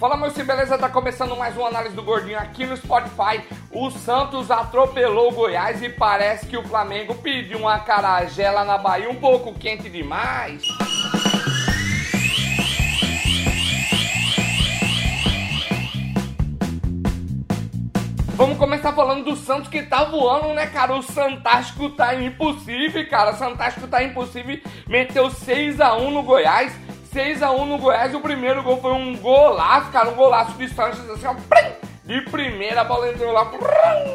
Fala, meu sim, beleza? Tá começando mais uma análise do Gordinho aqui no Spotify. O Santos atropelou o Goiás e parece que o Flamengo pediu uma caragela na Bahia um pouco quente demais. Vamos começar falando do Santos que tá voando, né, cara? O Santástico tá impossível, cara. O Santástico tá impossível. Meteu 6x1 no Goiás. 6x1 no Goiás. O primeiro gol foi um golaço, cara. Um golaço de Sanches, assim, ó. De primeira, a bola entrou lá.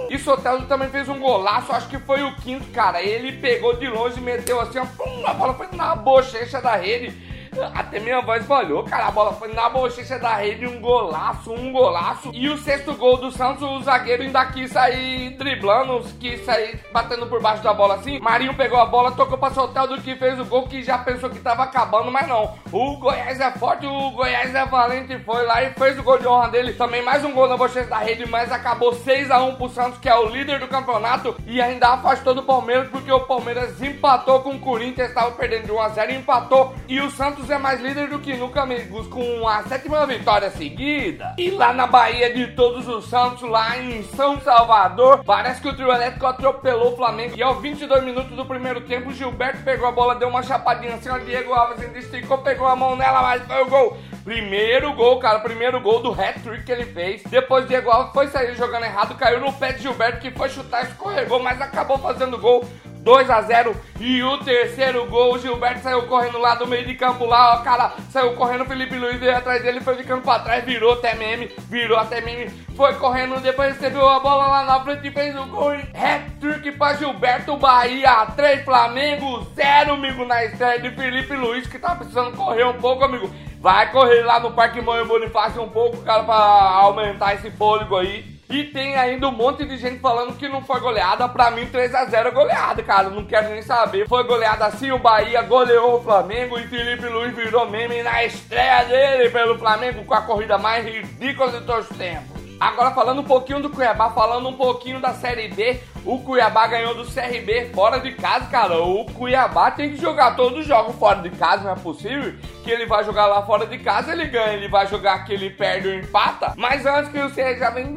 E Soteldo também fez um golaço, acho que foi o quinto, cara. Ele pegou de longe e meteu assim, ó. A bola foi na bochecha da rede. Até minha voz falhou, cara. A bola foi na bochecha da rede, um golaço, um golaço. E o sexto gol do Santos, o zagueiro ainda quis sair driblando, quis sair batendo por baixo da bola assim. Marinho pegou a bola, tocou pra soltar do que fez o gol, que já pensou que tava acabando, mas não. O Goiás é forte, o Goiás é valente, foi lá e fez o gol de honra dele. Também mais um gol na bochecha da rede, mas acabou 6 a 1 pro Santos, que é o líder do campeonato. E ainda afastou do Palmeiras, porque o Palmeiras empatou com o Corinthians, estava perdendo de 1 a 0 empatou. E o Santos Santos é mais líder do que nunca, amigos, com a sétima vitória seguida. E lá na Bahia de Todos os Santos, lá em São Salvador, parece que o trio elétrico atropelou o Flamengo. E aos 22 minutos do primeiro tempo, Gilberto pegou a bola, deu uma chapadinha assim, o Diego Alves esticou, pegou a mão nela, mas foi o gol. Primeiro gol, cara, primeiro gol do hat-trick que ele fez. Depois Diego Alves foi sair jogando errado, caiu no pé de Gilberto que foi chutar, escorregou, mas acabou fazendo gol. 2 a 0 e o terceiro gol, o Gilberto saiu correndo lá do meio de campo lá, ó, cara, saiu correndo, Felipe Luiz veio atrás dele, foi ficando pra trás, virou até meme, virou até meme, foi correndo, depois recebeu a bola lá na frente e fez o gol, hat-trick pra Gilberto Bahia, 3 Flamengo, 0, amigo, na estreia de Felipe Luiz, que tá precisando correr um pouco, amigo, vai correr lá no Parque Mãe Bonifácio um pouco, cara, pra aumentar esse fôlego aí, e tem ainda um monte de gente falando que não foi goleada. Pra mim, 3x0 é goleada, cara. Não quero nem saber. Foi goleada assim, o Bahia goleou o Flamengo e Felipe Luiz virou meme na estreia dele pelo Flamengo com a corrida mais ridícula de todos os tempos. Agora falando um pouquinho do Cuiabá, falando um pouquinho da Série B, o Cuiabá ganhou do CRB fora de casa, cara. O Cuiabá tem que jogar todos os jogos fora de casa, não é possível que ele vai jogar lá fora de casa, ele ganha, ele vai jogar que ele perde ou empata. Mas antes que você já vem,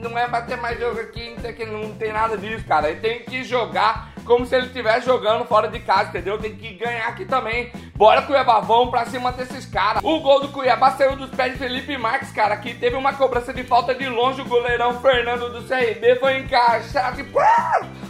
não é bater mais jogo aqui, que não tem nada disso, cara. Ele tem que jogar como se ele estivesse jogando fora de casa, entendeu? Tem que ganhar aqui também. Bora, Cuiabá, vamos pra cima desses caras. O gol do Cuiabá saiu dos pés de Felipe Marques, cara, que teve uma cobrança de falta de longe. O goleirão Fernando do CRB foi encaixado e...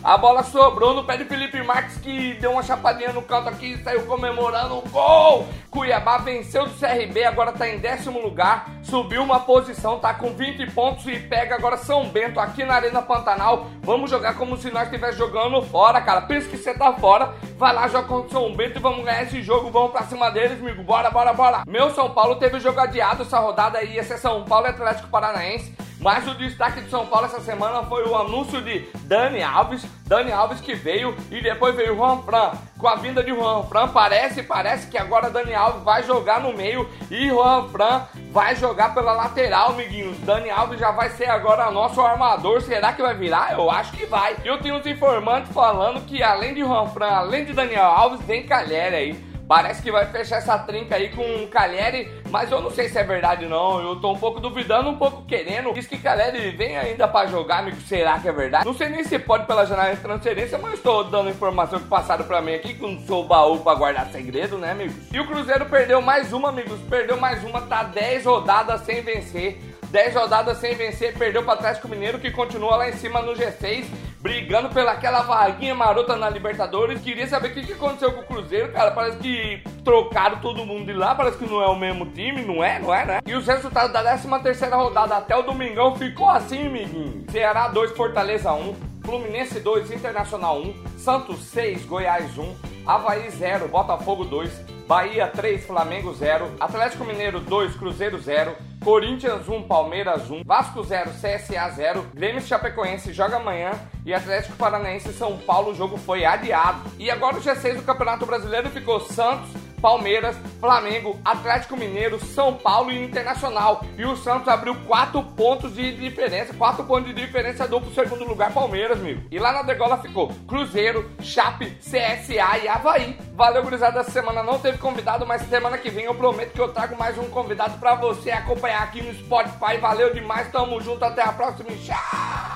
A bola sobrou no pé de Felipe Marques, que deu uma chapadinha no canto aqui e saiu comemorando o gol. Cuiabá venceu do CRB, agora tá em décimo lugar, subiu uma posição, tá com 20 pontos e pega agora São Bento aqui na Arena Pantanal. Vamos jogar como se nós estivéssemos jogando fora, cara. Pensa que você tá fora, vai lá, joga contra o São Bento e vamos ganhar esse jogo. Vamos pra cima deles, amigo. Bora, bora, bora. Meu São Paulo teve jogo adiado essa rodada aí, esse é São Paulo e Atlético Paranaense. Mas o destaque de São Paulo essa semana foi o anúncio de Dani Alves. Dani Alves que veio e depois veio Juan Fran. Com a vinda de Juan Fran, parece, parece que agora Dani Alves vai jogar no meio e Juan Fran vai jogar pela lateral, amiguinhos. Dani Alves já vai ser agora nosso armador. Será que vai virar? Eu acho que vai. Eu tenho uns informantes falando que além de Juan Fran, além de Daniel Alves, tem Calheri aí. Parece que vai fechar essa trinca aí com o Cagliari, mas eu não sei se é verdade não. Eu tô um pouco duvidando, um pouco querendo. Diz que Cagliari vem ainda para jogar, amigo. Será que é verdade? Não sei nem se pode pela janela de transferência, mas estou dando informação que passaram para mim aqui, que não sou baú para guardar segredo, né, amigos? E o Cruzeiro perdeu mais uma, amigos. Perdeu mais uma, tá 10 rodadas sem vencer. 10 rodadas sem vencer, perdeu para Atlético Mineiro, que continua lá em cima no G6 brigando pelaquela vaguinha marota na Libertadores. Queria saber o que, que aconteceu com o Cruzeiro, cara. Parece que trocaram todo mundo de lá, parece que não é o mesmo time, não é, não é, né? E os resultados da 13 terceira rodada até o domingão ficou assim, amiguinho. Ceará 2, Fortaleza 1, Fluminense 2, Internacional 1, Santos 6, Goiás 1, Havaí 0, Botafogo 2, Bahia 3, Flamengo 0, Atlético Mineiro 2, Cruzeiro 0, Corinthians 1, Palmeiras 1, Vasco 0, CSA 0, Grêmio Chapecoense joga amanhã. E Atlético Paranaense São Paulo o jogo foi adiado. E agora o G6 do Campeonato Brasileiro ficou Santos, Palmeiras, Flamengo, Atlético Mineiro, São Paulo e Internacional. E o Santos abriu 4 pontos de diferença, 4 pontos de diferença do segundo lugar Palmeiras, amigo. E lá na degola ficou Cruzeiro, Chape, CSA e Havaí. Valeu, gurizada, essa semana não teve convidado, mas semana que vem eu prometo que eu trago mais um convidado para você acompanhar aqui no Spotify. Valeu demais, tamo junto, até a próxima. Tchau!